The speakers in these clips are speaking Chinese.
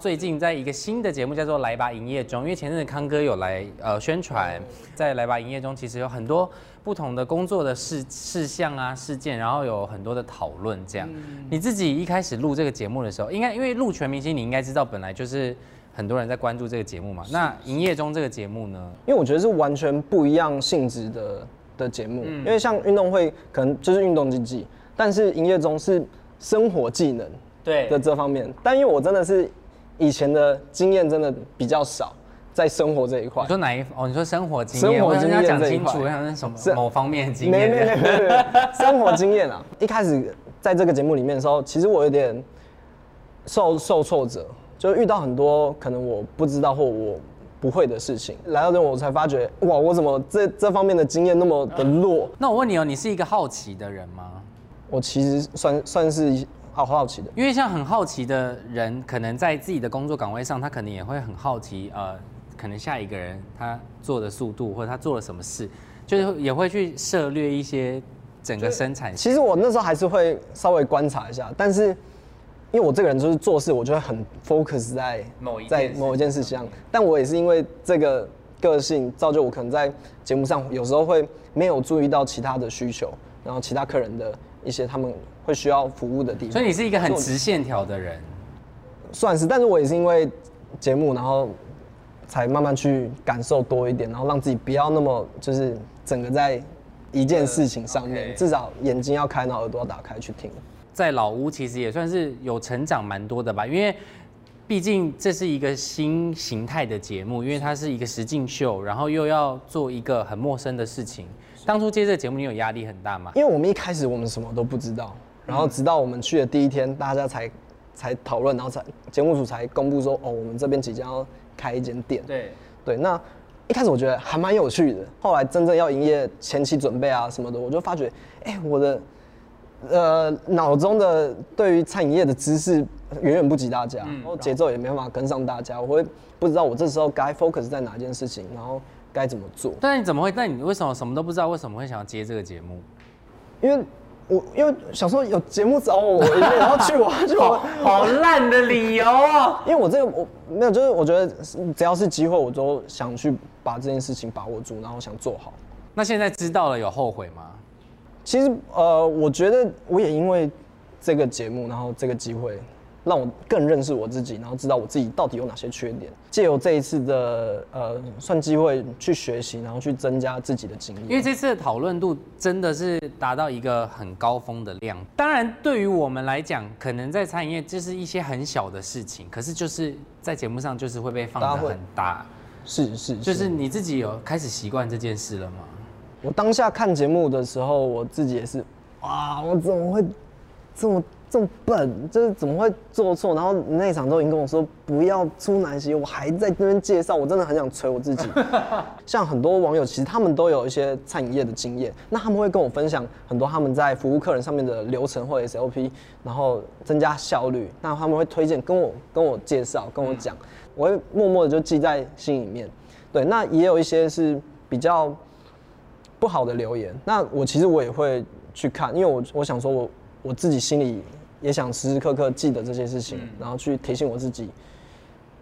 最近在一个新的节目叫做《来吧营业中》，因为前阵子康哥有来呃宣传，在《来吧营业中》其实有很多不同的工作的事事项啊事件，然后有很多的讨论。这样，你自己一开始录这个节目的时候，应该因为录全明星，你应该知道本来就是很多人在关注这个节目嘛。那《营业中》这个节目呢？因为我觉得是完全不一样性质的的节目，因为像运动会可能就是运动竞技，但是营业中是生活技能对的这方面。但因为我真的是以前的经验真的比较少，在生活这一块你。说哪一哦？你说生活经验，生活经验讲清楚，我想是什么某方面的经没没。没没，生活经验啊！一开始在这个节目里面的时候，其实我有点受受挫折，就遇到很多可能我不知道或我不会的事情。来到这我才发觉，哇，我怎么这这方面的经验那么的弱？那我问你哦，你是一个好奇的人吗？我其实算算是好好奇的。因为像很好奇的人，可能在自己的工作岗位上，他可能也会很好奇，呃，可能下一个人他做的速度，或者他做了什么事，就是也会去涉略一些整个生产。其实我那时候还是会稍微观察一下，但是因为我这个人就是做事，我就会很 focus 在某一在某一件事情上。但我也是因为这个个性，造就我可能在节目上有时候会没有注意到其他的需求，然后其他客人的一些他们会需要服务的地方。所以你是一个很直线条的人。算是，但是我也是因为节目，然后才慢慢去感受多一点，然后让自己不要那么就是整个在一件事情上面至少眼睛要开，然后耳朵要打开去听。在老屋其实也算是有成长蛮多的吧，因为毕竟这是一个新形态的节目，因为它是一个实境秀，然后又要做一个很陌生的事情。当初接这个节目，你有压力很大吗？因为我们一开始我们什么都不知道，然后直到我们去的第一天，大家才才讨论，然后才节目组才公布说，哦，我们这边即将要开一间店。对，对，那一开始我觉得还蛮有趣的，后来真正要营业前期准备啊什么的，我就发觉，哎、我的呃脑中的对于餐饮业的知识远远不及大家，然后节奏也没办法跟上大家，我会不知道我这时候该 focus 在哪件事情，然后该怎么做。但是你怎么会？那你为什么什么都不知道？为什么会想要接这个节目？因为我因为小时候有节目找我，然后去我 去我，好烂的理由啊！因为我这个我没有，就是我觉得只要是机会，我都想去把这件事情把握住，然后想做好。那现在知道了有后悔吗？其实呃，我觉得我也因为这个节目，然后这个机会，让我更认识我自己，然后知道我自己到底有哪些缺点。借由这一次的呃算机会去学习，然后去增加自己的经验。因为这次的讨论度真的是达到一个很高峰的量。当然，对于我们来讲，可能在餐饮业就是一些很小的事情，可是就是在节目上就是会被放得很大。是是就是你自己有开始习惯这件事了吗？我当下看节目的时候，我自己也是，哇，我怎么会这么这么笨？就是怎么会做错？然后那一场都已经跟我说不要出南西，我还在那边介绍，我真的很想捶我自己。像很多网友，其实他们都有一些餐饮业的经验，那他们会跟我分享很多他们在服务客人上面的流程或 SOP，然后增加效率。那他们会推荐跟我跟我介绍，跟我讲，我会默默的就记在心里面。对，那也有一些是比较不好的留言，那我其实我也会去看，因为我我想说我我自己心里也想时时刻刻记得这些事情，然后去提醒我自己，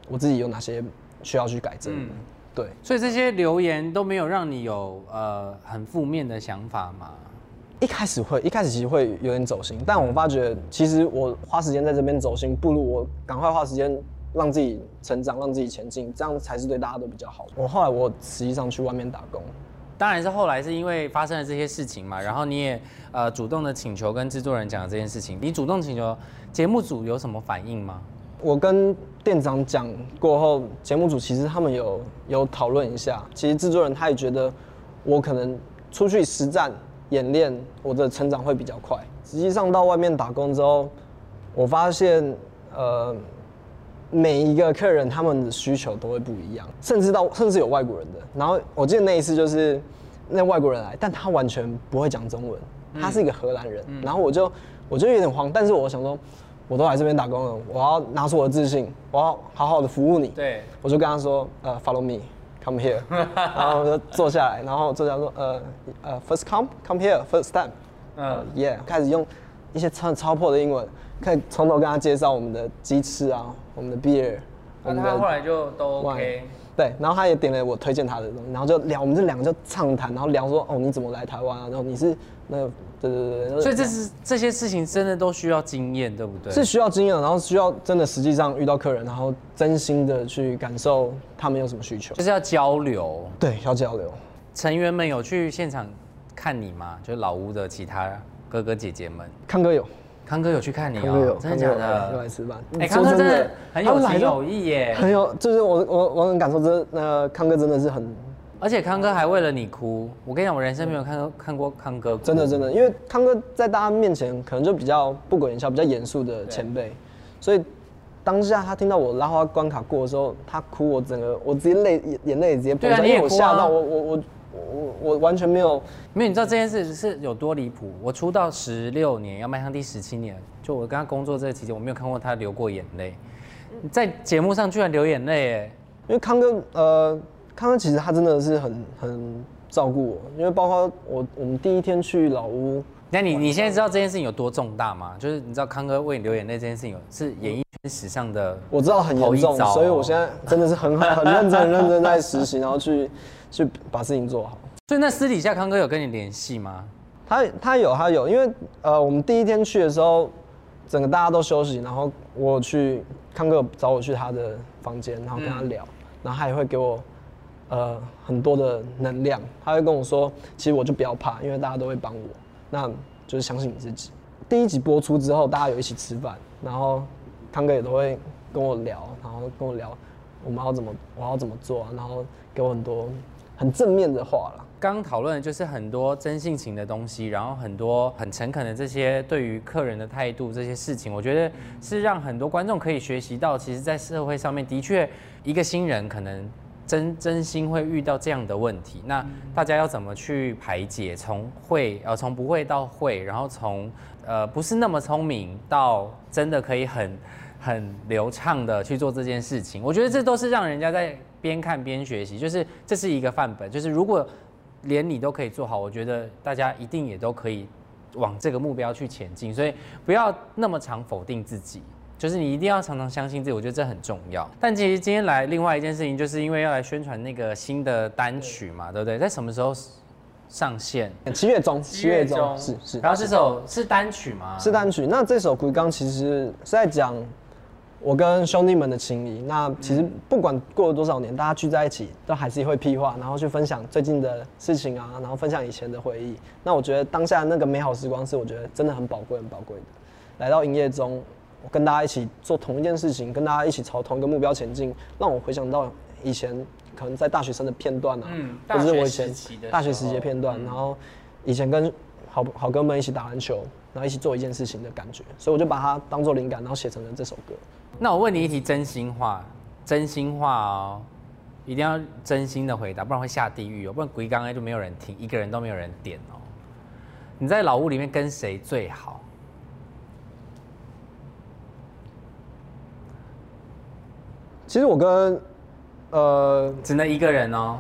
我自己有哪些需要去改正。嗯对，所以这些留言都没有让你有呃很负面的想法吗？一开始会，一开始其实会有点走心，但我发觉其实我花时间在这边走心，不如我赶快花时间让自己成长，让自己前进，这样才是对大家都比较好。我后来我实际上去外面打工，当然是后来是因为发生了这些事情嘛，然后你也呃主动的请求跟制作人讲了这件事情，你主动请求节目组有什么反应吗？我跟店长讲过后，节目组其实他们有有讨论一下，其实制作人他也觉得我可能出去实战演练，我的成长会比较快。实际上到外面打工之后，我发现呃每一个客人他们的需求都会不一样，甚至到甚至有外国人的。然后我记得那一次就是那外国人来，但他完全不会讲中文，他是一个荷兰人，然后我就我就有点慌，但是我想说。我都来这边打工了，我要拿出我的自信，我要好好的服务你。对，我就跟他说，呃，follow me，come here，然后我就坐下来，然后坐下来说，呃，呃，first come，come here，first time，嗯嗯，yeah，开始用一些超超破的英文，可以从头跟他介绍我们的鸡翅啊、我们的 beer，我们他后来就都 OK。对，然后他也点了我推荐他的东西，然后就聊，我们这两个就畅谈，然后聊说哦你怎么来台湾啊，然后你是那个对对对对，所以这是这些事情真的都需要经验，对不对？是需要经验，然后需要真的实际上遇到客人，然后真心的去感受他们有什么需求，就是要交流。对，要交流。成员们有去现场看你吗？就是老屋的其他哥哥姐姐们。康哥有，康哥有去看你哦，真的假康哥有又的？来吃饭。哎，说康哥真的很有情有义耶，很有，就是我我我很感受这那康哥真的是很而且康哥还为了你哭。我跟你讲，我人生没有看到看过康哥哭，真的真的，因为康哥在大家面前可能就比较不苟言笑、比较严肃的前辈，所以当下他听到我拉花关卡过的时候，他哭，我整个我直接泪眼眼泪直接崩出来，因为我对啊你也哭啊吓到我我我我我完全没有没有，你知道这件事是有多离谱？我出道十六年，要迈向第十七年，就我跟他工作这个期间，我没有看过他流过眼泪。在节目上居然流眼泪，哎，因为康哥，呃，康哥其实他真的是很很照顾我，因为包括我我们第一天去老屋，那你你现在知道这件事情有多重大吗？就是你知道康哥为你流眼泪这件事情有是演艺圈史上的，我知道很严重所以我现在真的是很很很认真很认真在实习，然后去去把事情做好。所以那私底下康哥有跟你联系吗？他他有他有，因为呃，我们第一天去的时候，整个大家都休息，然后我去康哥找我去他的房间，然后跟他聊，然后他也会给我呃很多的能量，他会跟我说，其实我就不要怕，因为大家都会帮我，那就是相信你自己。第一集播出之后，大家有一起吃饭，然后康哥也都会跟我聊，然后跟我聊我们要怎么我要怎么做啊，然后给我很多很正面的话啦。刚刚讨论的就是很多真性情的东西，然后很多很诚恳的这些对于客人的态度这些事情，我觉得是让很多观众可以学习到，其实，在社会上面的确一个新人可能真真心会遇到这样的问题，那大家要怎么去排解？从会呃从不会到会，然后从呃不是那么聪明到真的可以很很流畅的去做这件事情，我觉得这都是让人家在边看边学习，就是这是一个范本，就是如果连你都可以做好，我觉得大家一定也都可以往这个目标去前进，所以不要那么常否定自己。就是你一定要常常相信自己，我觉得这很重要。但其实今天来另外一件事情，就是因为要来宣传那个新的单曲嘛，对不对？在什么时候上线？七月中，七月中是是。然后这首是单曲吗？是单曲。那这首《鬼刚》其实是在讲我跟兄弟们的情谊。那其实不管过了多少年，大家聚在一起，都还是会屁话，然后去分享最近的事情啊，然后分享以前的回忆。那我觉得当下那个美好时光是我觉得真的很宝贵、很宝贵的。来到营业中，我跟大家一起做同一件事情，跟大家一起朝同一个目标前进，让我回想到以前可能在大学生的片段啊，嗯或者是我以前大学时期的片段，嗯然后以前跟好好哥们一起打篮球，然后一起做一件事情的感觉，所以我就把它当做灵感，然后写成了这首歌。那我问你一题真心话，真心话哦，一定要真心的回答，不然会下地狱哦，不然鬼刚刚就没有人听，一个人都没有人点哦。你在老屋里面跟谁最好？其实我跟呃，只能一个人哦，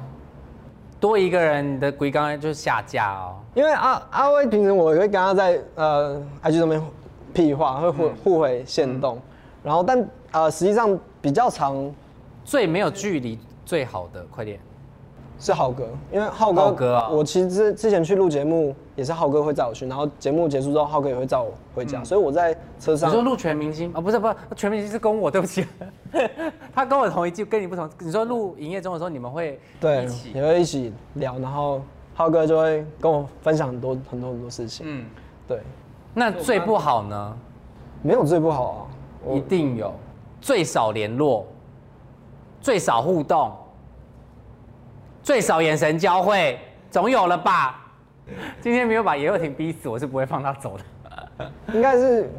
多一个人，你的鬼刚刚就下架哦。因为阿阿威平时我也会跟他在呃 IG 上面屁话，会互互回线动，然后但呃实际上比较长最没有距离最好的，快点。是浩哥，因为浩哥，浩哥啊我其实之之前去录节目也是浩哥会载我去，然后节目结束之后，浩哥也会载我回家，所以我在车上你说录全明星啊、不是不是，全明星是跟我，对不起，他跟我同一季，跟你不同。你说录营业中的时候，你们会对也会一起聊，然后浩哥就会跟我分享很多很多很多事情，嗯，对，那最不好呢？没有最不好啊，一定有，最少联络，最少互动，最少眼神交汇，总有了吧？今天没有把叶若婷逼死，我是不会放她走的。应该是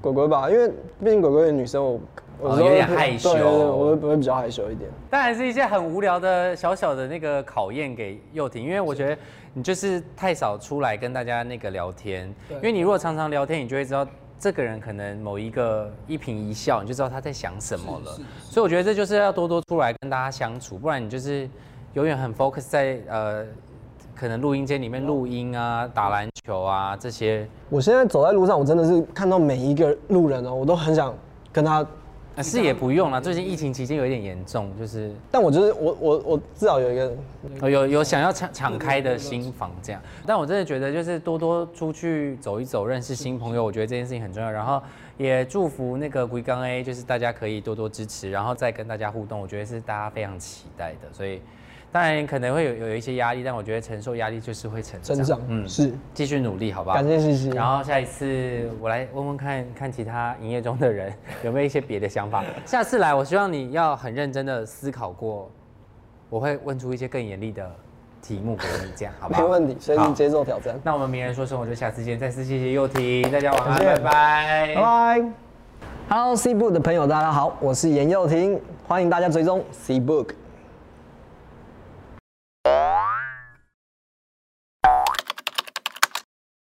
鬼鬼吧，因为毕竟鬼鬼的女生我，我哦有点害羞我会我会比较害羞一点。当然是一些很无聊的小小的那个考验给幼婷，因为我觉得你就是太少出来跟大家那个聊天，因为你如果常常聊天，你就会知道这个人可能某一个一颦一笑，你就知道他在想什么了。所以我觉得这就是要多多出来跟大家相处，不然你就是永远很 focus 在呃可能录音间里面录音啊、打篮球啊这些。我现在走在路上，我真的是看到每一个路人哦，我都很想跟他啊是也不用了，最近疫情期间有一点严重，就是但我就是我我我至少有一个有有有想要敞敞开的心房这样，但我真的觉得就是多多出去走一走，认识新朋友，我觉得这件事情很重要。然后也祝福那个龟缸 A，就是大家可以多多支持，然后再跟大家互动，我觉得是大家非常期待的。所以当然可能会有有一些压力，但我觉得承受压力就是会成长，成长，嗯，是，继续努力，好不好？感谢谢谢。然后下一次我来问问看看其他营业中的人有没有一些别的想法。下次来，我希望你要很认真的思考过，我会问出一些更严厉的题目给你，这样好不好？没问题，所以你接受挑战。那我们名人说生活就下次见，再次谢谢幼婷，大家晚安，拜拜，拜拜。Hello C Book 的朋友，大家好，我是严佑廷，欢迎大家追踪 C Book。